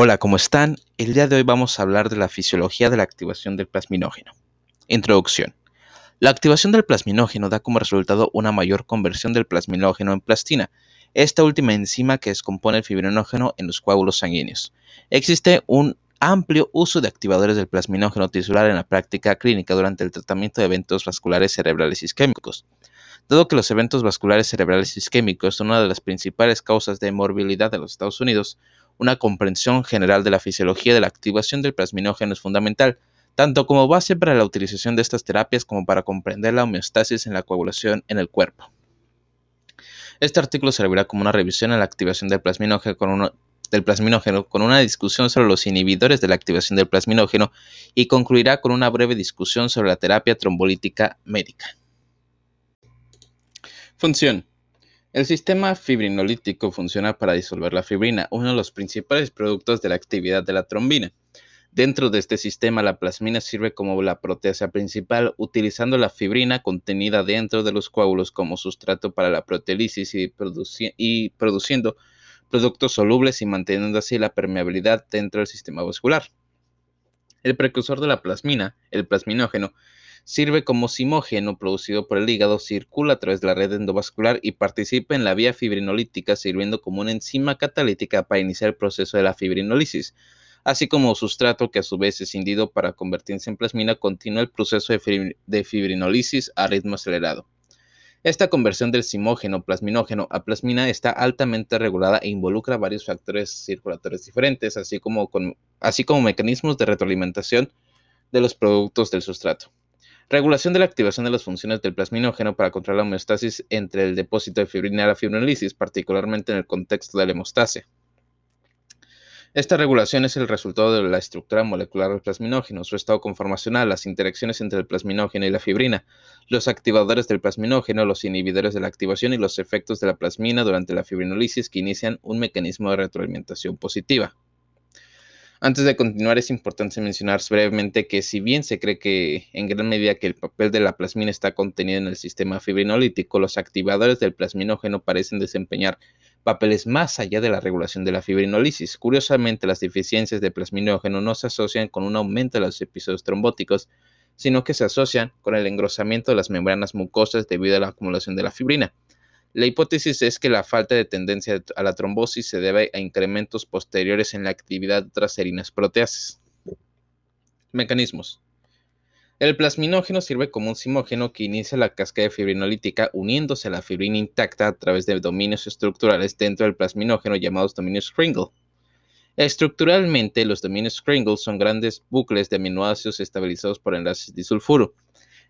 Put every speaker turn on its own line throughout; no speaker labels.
Hola, ¿cómo están? El día de hoy vamos a hablar de la fisiología de la activación del plasminógeno. Introducción. La activación del plasminógeno da como resultado una mayor conversión del plasminógeno en plastina, esta última enzima que descompone el fibrinógeno en los coágulos sanguíneos. Existe un amplio uso de activadores del plasminógeno tisular en la práctica clínica durante el tratamiento de eventos vasculares cerebrales isquémicos. Dado que los eventos vasculares cerebrales isquémicos son una de las principales causas de morbilidad en los Estados Unidos, una comprensión general de la fisiología de la activación del plasminógeno es fundamental, tanto como base para la utilización de estas terapias como para comprender la homeostasis en la coagulación en el cuerpo. Este artículo servirá como una revisión a la activación del plasminógeno con del plasminógeno con una discusión sobre los inhibidores de la activación del plasminógeno y concluirá con una breve discusión sobre la terapia trombolítica médica. Función. El sistema fibrinolítico funciona para disolver la fibrina, uno de los principales productos de la actividad de la trombina. Dentro de este sistema, la plasmina sirve como la proteasa principal, utilizando la fibrina contenida dentro de los coágulos como sustrato para la proteólisis y, y produciendo productos solubles y manteniendo así la permeabilidad dentro del sistema vascular. El precursor de la plasmina, el plasminógeno, Sirve como simógeno producido por el hígado, circula a través de la red endovascular y participa en la vía fibrinolítica, sirviendo como una enzima catalítica para iniciar el proceso de la fibrinolisis, así como sustrato que a su vez es indido para convertirse en plasmina, continúa el proceso de fibrinolisis a ritmo acelerado. Esta conversión del simógeno plasminógeno a plasmina está altamente regulada e involucra varios factores circulatorios diferentes, así como, así como mecanismos de retroalimentación de los productos del sustrato. Regulación de la activación de las funciones del plasminógeno para controlar la homeostasis entre el depósito de fibrina y la fibrinolisis, particularmente en el contexto de la hemostasia. Esta regulación es el resultado de la estructura molecular del plasminógeno, su estado conformacional, las interacciones entre el plasminógeno y la fibrina, los activadores del plasminógeno, los inhibidores de la activación y los efectos de la plasmina durante la fibrinolisis que inician un mecanismo de retroalimentación positiva. Antes de continuar, es importante mencionar brevemente que si bien se cree que en gran medida que el papel de la plasmina está contenido en el sistema fibrinolítico, los activadores del plasminógeno parecen desempeñar papeles más allá de la regulación de la fibrinolisis. Curiosamente, las deficiencias de plasminógeno no se asocian con un aumento de los episodios trombóticos, sino que se asocian con el engrosamiento de las membranas mucosas debido a la acumulación de la fibrina. La hipótesis es que la falta de tendencia a la trombosis se debe a incrementos posteriores en la actividad de otras serinas proteasas. Mecanismos. El plasminógeno sirve como un simógeno que inicia la cascada fibrinolítica uniéndose a la fibrina intacta a través de dominios estructurales dentro del plasminógeno llamados dominios Kringle. Estructuralmente, los dominios Kringle son grandes bucles de aminoácidos estabilizados por enlaces disulfuro.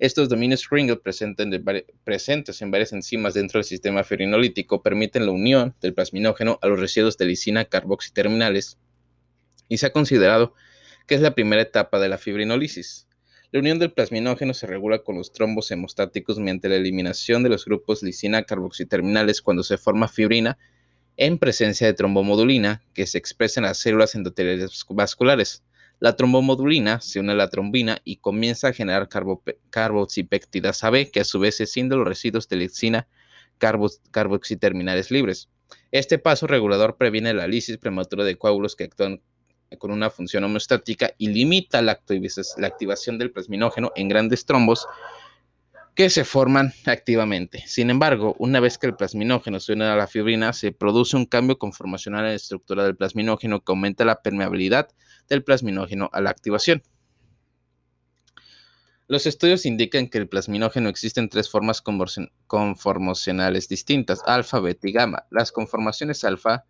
Estos dominios Kringle presentes en varias enzimas dentro del sistema fibrinolítico permiten la unión del plasminógeno a los residuos de lisina carboxiterminales y se ha considerado que es la primera etapa de la fibrinolisis. La unión del plasminógeno se regula con los trombos hemostáticos mediante la eliminación de los grupos lisina carboxiterminales cuando se forma fibrina en presencia de trombomodulina que se expresa en las células endoteliales vasculares. La trombomodulina se une a la trombina y comienza a generar carboxipéptidas AB, que a su vez se escinden los residuos de lexina carboxiterminales libres. Este paso regulador previene la lisis prematura de coágulos que actúan con una función homeostática y limita la, activación del plasminógeno en grandes trombos que se forman activamente. Sin embargo, una vez que el plasminógeno se une a la fibrina, se produce un cambio conformacional en la estructura del plasminógeno que aumenta la permeabilidad del plasminógeno a la activación. Los estudios indican que el plasminógeno existe en tres formas conformacionales distintas, alfa, beta y gamma. Las conformaciones alfa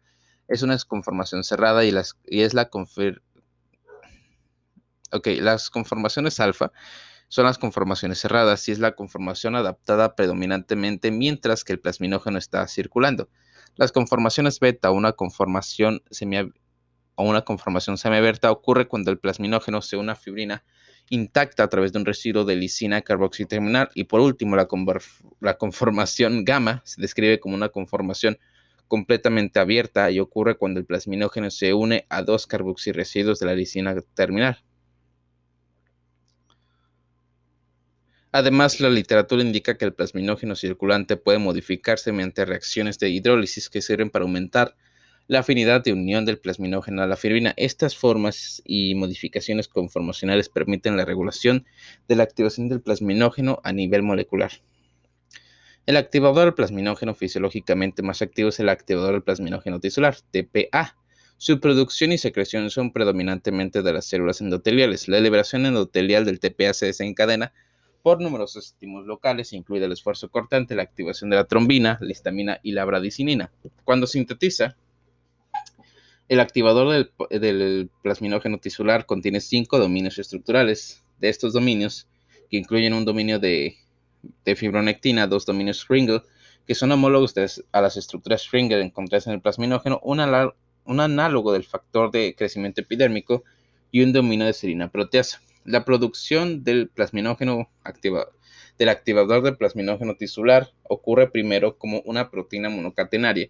es una conformación cerrada y, las, y es la confir Ok, las conformaciones alfa son las conformaciones cerradas y es la conformación adaptada predominantemente mientras que el plasminógeno está circulando. Las conformaciones beta una conformación semi o una conformación semiabierta ocurre cuando el plasminógeno se une a fibrina intacta a través de un residuo de lisina carboxiterminal y por último la, la conformación gamma se describe como una conformación completamente abierta y ocurre cuando el plasminógeno se une a dos carboxiresiduos de la lisina terminal. Además, la literatura indica que el plasminógeno circulante puede modificarse mediante reacciones de hidrólisis que sirven para aumentar la afinidad de unión del plasminógeno a la fibrina. Estas formas y modificaciones conformacionales permiten la regulación de la activación del plasminógeno a nivel molecular. El activador plasminógeno fisiológicamente más activo es el activador del plasminógeno tisular, TPA. Su producción y secreción son predominantemente de las células endoteliales. La liberación endotelial del TPA se desencadena por numerosos estímulos locales, incluido el esfuerzo cortante, la activación de la trombina, la histamina y la bradicinina. Cuando sintetiza, el activador del, plasminógeno tisular contiene cinco dominios estructurales. De estos dominios, que incluyen un dominio de, fibronectina, dos dominios Schringel, que son homólogos a las estructuras Schringel encontradas en el plasminógeno, un análogo del factor de crecimiento epidérmico y un dominio de serina proteasa. La producción del plasminógeno activador del plasminógeno tisular ocurre primero como una proteína monocatenaria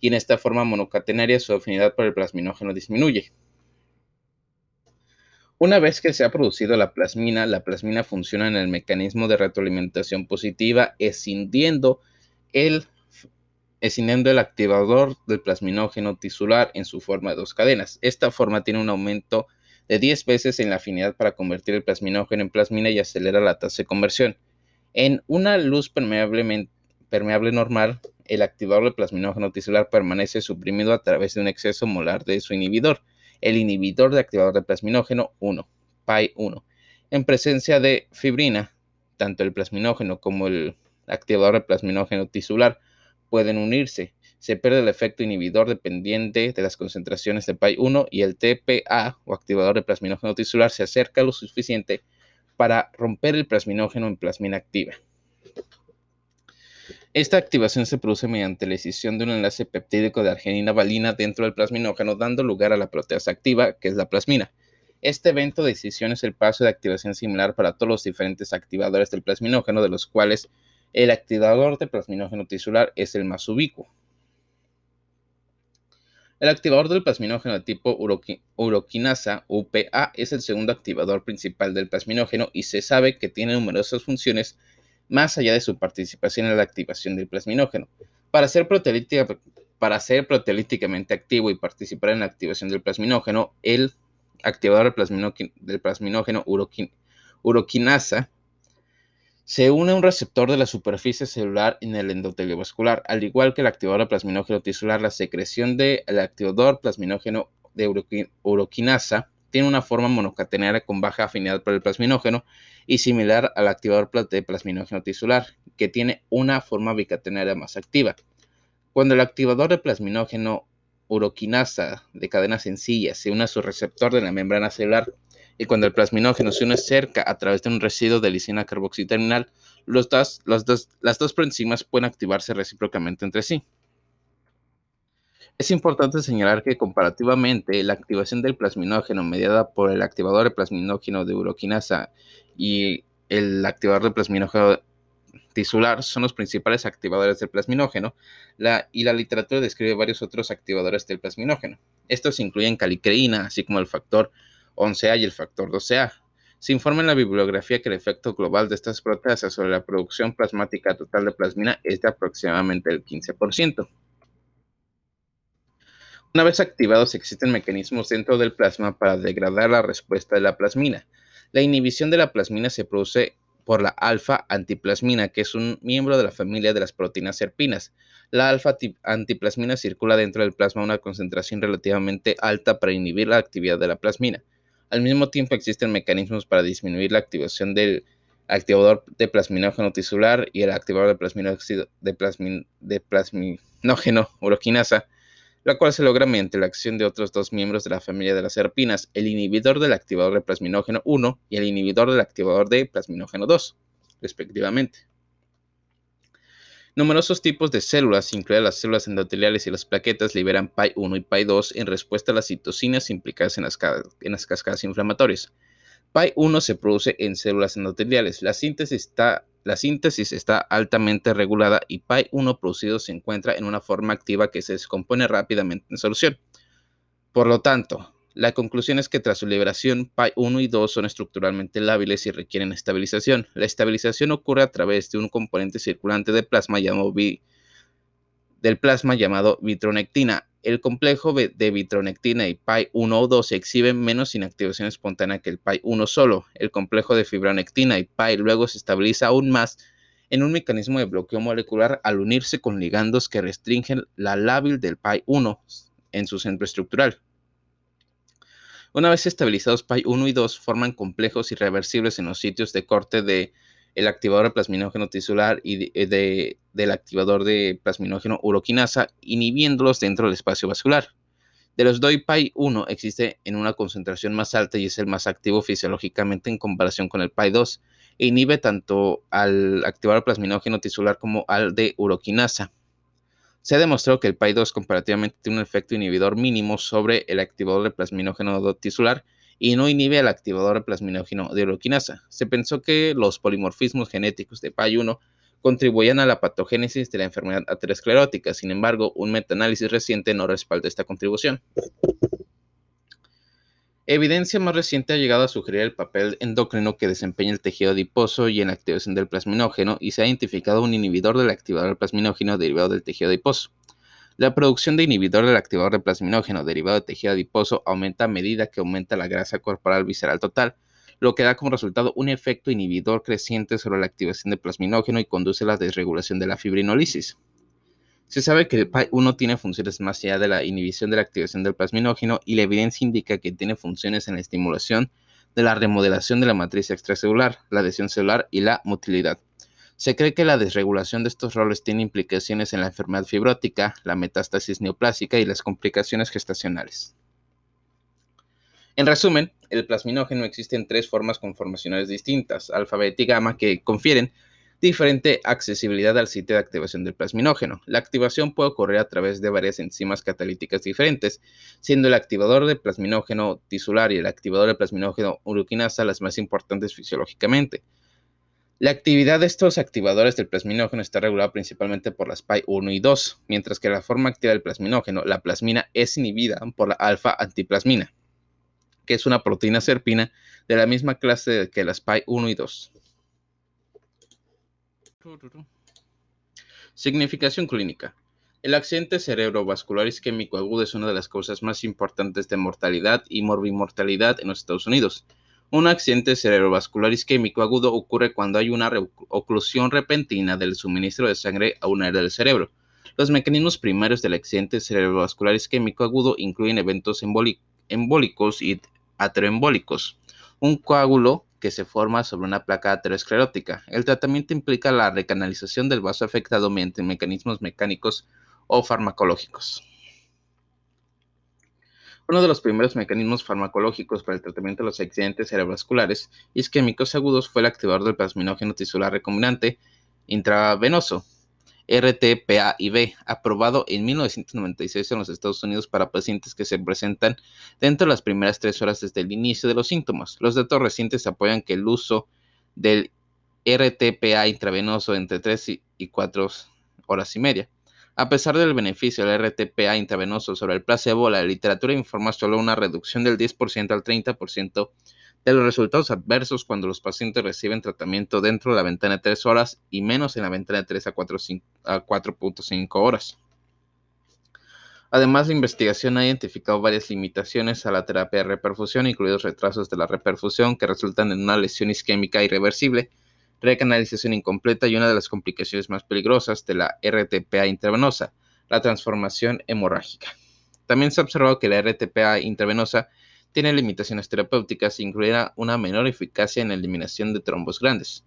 y en esta forma monocatenaria su afinidad por el plasminógeno disminuye. Una vez que se ha producido la plasmina, la plasmina funciona en el mecanismo de retroalimentación positiva, escindiendo el, escindiendo el activador del plasminógeno tisular en su forma de dos cadenas. Esta forma tiene un aumento de 10 veces en la afinidad para convertir el plasminógeno en plasmina y acelera la tasa de conversión. En una luz permeable normal, el activador del plasminógeno tisular permanece suprimido a través de un exceso molar de su inhibidor, el inhibidor de activador de plasminógeno 1, PAI1. En presencia de fibrina, tanto el plasminógeno como el activador de plasminógeno tisular pueden unirse. Se pierde el efecto inhibidor dependiente de las concentraciones de PAI1 y el TPA o activador de plasminógeno tisular se acerca lo suficiente para romper el plasminógeno en plasmina activa. Esta activación se produce mediante la escisión de un enlace peptídico de arginina valina dentro del plasminógeno, dando lugar a la proteasa activa, que es la plasmina. Este evento de escisión es el paso de activación similar para todos los diferentes activadores del plasminógeno, de los cuales el activador de plasminógeno tisular es el más ubicuo. El activador del plasminógeno de tipo uroquinasa, UPA, es el segundo activador principal del plasminógeno y se sabe que tiene numerosas funciones más allá de su participación en la activación del plasminógeno. Para ser, para proteolíticamente activo y participar en la activación del plasminógeno, el activador del plasminógeno, uroquinasa se une a un receptor de la superficie celular en el endotelio vascular, al igual que el activador plasminógeno tisular, la secreción del activador plasminógeno de uroquinasa tiene una forma monocatenaria con baja afinidad por el plasminógeno y similar al activador de plasminógeno tisular, que tiene una forma bicatenaria más activa. Cuando el activador de plasminógeno uroquinasa de cadena sencilla se une a su receptor de la membrana celular y cuando el plasminógeno se une cerca a través de un residuo de lisina carboxiterminal, los las dos proenzimas pueden activarse recíprocamente entre sí. Es importante señalar que comparativamente la activación del plasminógeno mediada por el activador de plasminógeno de uroquinasa y el activador de plasminógeno tisular son los principales activadores del plasminógeno y la literatura describe varios otros activadores del plasminógeno. Estos incluyen calicreína, así como el factor 11A y el factor 12A. Se informa en la bibliografía que el efecto global de estas proteasas sobre la producción plasmática total de plasmina es de aproximadamente el 15%. Una vez activados, existen mecanismos dentro del plasma para degradar la respuesta de la plasmina. La inhibición de la plasmina se produce por la alfa-antiplasmina, que es un miembro de la familia de las proteínas serpinas. La alfa-antiplasmina circula dentro del plasma a una concentración relativamente alta para inhibir la actividad de la plasmina. Al mismo tiempo existen mecanismos para disminuir la activación del activador de plasminógeno tisular y el activador de, de, plasminógeno uroquinasa la cual se logra mediante la acción de otros dos miembros de la familia de las serpinas, el inhibidor del activador de plasminógeno 1 y el inhibidor del activador de plasminógeno 2, respectivamente. Numerosos tipos de células, incluidas las células endoteliales y las plaquetas, liberan PAI1 y PAI2 en respuesta a las citocinas implicadas en las, cascadas inflamatorias. PAI1 se produce en células endoteliales. La síntesis está la síntesis está altamente regulada y PAI1 producido se encuentra en una forma activa que se descompone rápidamente en solución. Por lo tanto, la conclusión es que tras su liberación, PAI1 y 2 son estructuralmente lábiles y requieren estabilización. La estabilización ocurre a través de un componente circulante de plasma llamado del plasma llamado vitronectina. el complejo de vitronectina y PI 1 o 2 exhibe menos inactivación espontánea que el PI 1 solo. El complejo de fibronectina y PI luego se estabiliza aún más en un mecanismo de bloqueo molecular al unirse con ligandos que restringen la lábil del PI 1 en su centro estructural. Una vez estabilizados PI 1 y 2 forman complejos irreversibles en los sitios de corte de el activador de plasminógeno tisular y de, del activador de plasminógeno uroquinasa, inhibiéndolos dentro del espacio vascular. De los DOI-PI1 existe en una concentración más alta y es el más activo fisiológicamente en comparación con el PI2, e inhibe tanto al activador plasminógeno tisular como al de uroquinasa. Se ha demostrado que el PI2 comparativamente tiene un efecto inhibidor mínimo sobre el activador de plasminógeno tisular y no inhibe al activador de plasminógeno de uroquinasa. Se pensó que los polimorfismos genéticos de PAI1 contribuían a la patogénesis de la enfermedad aterosclerótica. Sin embargo, un metaanálisis reciente no respalda esta contribución. Evidencia más reciente ha llegado a sugerir el papel endocrino que desempeña el tejido adiposo y en la activación del plasminógeno y se ha identificado un inhibidor del activador plasminógeno derivado del tejido adiposo. La producción de inhibidor del activador de plasminógeno derivado de tejido adiposo aumenta a medida que aumenta la grasa corporal visceral total, lo que da como resultado un efecto inhibidor creciente sobre la activación de plasminógeno y conduce a la desregulación de la fibrinolisis. Se sabe que el PAI-1 tiene funciones más allá de la inhibición de la activación del plasminógeno y la evidencia indica que tiene funciones en la estimulación de la remodelación de la matriz extracelular, la adhesión celular y la motilidad. Se cree que la desregulación de estos roles tiene implicaciones en la enfermedad fibrótica, la metástasis neoplásica y las complicaciones gestacionales. En resumen, el plasminógeno existe en tres formas conformacionales distintas, alfa, y gamma, que confieren diferente accesibilidad al sitio de activación del plasminógeno. La activación puede ocurrir a través de varias enzimas catalíticas diferentes, siendo el activador de plasminógeno tisular y el activador de plasminógeno uroquinasa las más importantes fisiológicamente. La actividad de estos activadores del plasminógeno está regulada principalmente por las PAI-1 y 2, mientras que la forma activa del plasminógeno, la plasmina, es inhibida por la alfa-antiplasmina, que es una proteína serpina de la misma clase que las PAI-1 y 2. Significación clínica. El accidente cerebrovascular isquémico agudo es una de las causas más importantes de mortalidad y morbimortalidad en los Estados Unidos. Un accidente cerebrovascular isquémico agudo ocurre cuando hay una oclusión repentina del suministro de sangre a un área del cerebro. Los mecanismos primarios del accidente cerebrovascular isquémico agudo incluyen eventos embólicos y ateroembólicos. Un coágulo que se forma sobre una placa aterosclerótica. El tratamiento implica la recanalización del vaso afectado mediante mecanismos mecánicos o farmacológicos. Uno de los primeros mecanismos farmacológicos para el tratamiento de los accidentes cerebrovasculares isquémicos agudos fue el activador del plasminógeno tisular recombinante intravenoso, RTPA-IB, aprobado en 1996 en los Estados Unidos para pacientes que se presentan dentro de las primeras tres horas desde el inicio de los síntomas. Los datos recientes apoyan que el uso del RTPA intravenoso entre 3 y 4 horas y media a pesar del beneficio del RTPA intravenoso sobre el placebo, la literatura informa solo una reducción del 10% al 30% de los resultados adversos cuando los pacientes reciben tratamiento dentro de la ventana de 3 horas y menos en la ventana de 3 a 4.5 horas. Además, la investigación ha identificado varias limitaciones a la terapia de reperfusión, incluidos retrasos de la reperfusión que resultan en una lesión isquémica irreversible, recanalización incompleta y una de las complicaciones más peligrosas de la RTPA intravenosa, la transformación hemorrágica. También se ha observado que la RTPA intravenosa tiene limitaciones terapéuticas, incluida una menor eficacia en la eliminación de trombos grandes.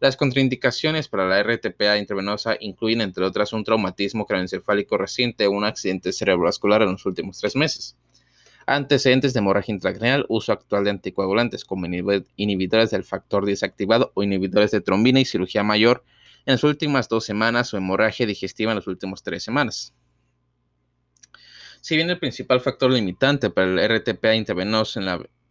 Las contraindicaciones para la RTPA intravenosa incluyen, entre otras, un traumatismo craneoencefálico reciente o un accidente cerebrovascular en los últimos tres meses. Antecedentes de hemorragia intracraneal, uso actual de anticoagulantes como inhibidores del factor desactivado o inhibidores de trombina y cirugía mayor en las últimas dos semanas o hemorragia digestiva en las últimas tres semanas. Si bien el principal factor limitante para el RTPA intravenoso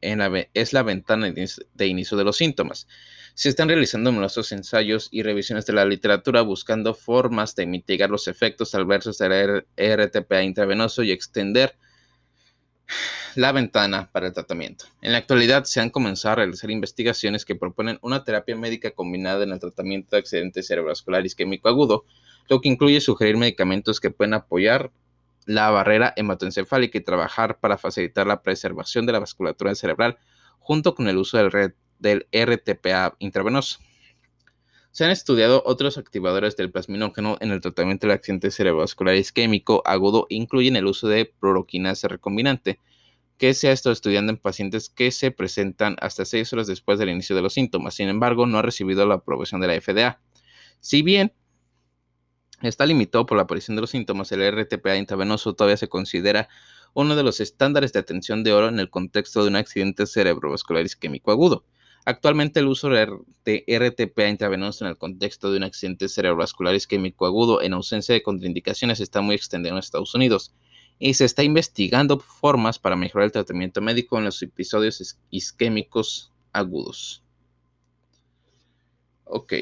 es la ventana de inicio de los síntomas, se están realizando numerosos ensayos y revisiones de la literatura buscando formas de mitigar los efectos adversos del RTPA intravenoso y extender la ventana para el tratamiento. En la actualidad se han comenzado a realizar investigaciones que proponen una terapia médica combinada en el tratamiento de accidente cerebrovascular isquémico agudo, lo que incluye sugerir medicamentos que pueden apoyar la barrera hematoencefálica y trabajar para facilitar la preservación de la vasculatura cerebral junto con el uso del, RTPA intravenoso. Se han estudiado otros activadores del plasminógeno en el tratamiento del accidente cerebrovascular isquémico agudo, incluyen el uso de proroquinasa recombinante, que se ha estado estudiando en pacientes que se presentan hasta seis horas después del inicio de los síntomas. Sin embargo, no ha recibido la aprobación de la FDA. Si bien está limitado por la aparición de los síntomas, el RTPA intravenoso todavía se considera uno de los estándares de atención de oro en el contexto de un accidente cerebrovascular isquémico agudo. Actualmente el uso de RTPA intravenoso en el contexto de un accidente cerebrovascular isquémico agudo en ausencia de contraindicaciones está muy extendido en Estados Unidos y se está investigando formas para mejorar el tratamiento médico en los episodios isquémicos agudos. Ok.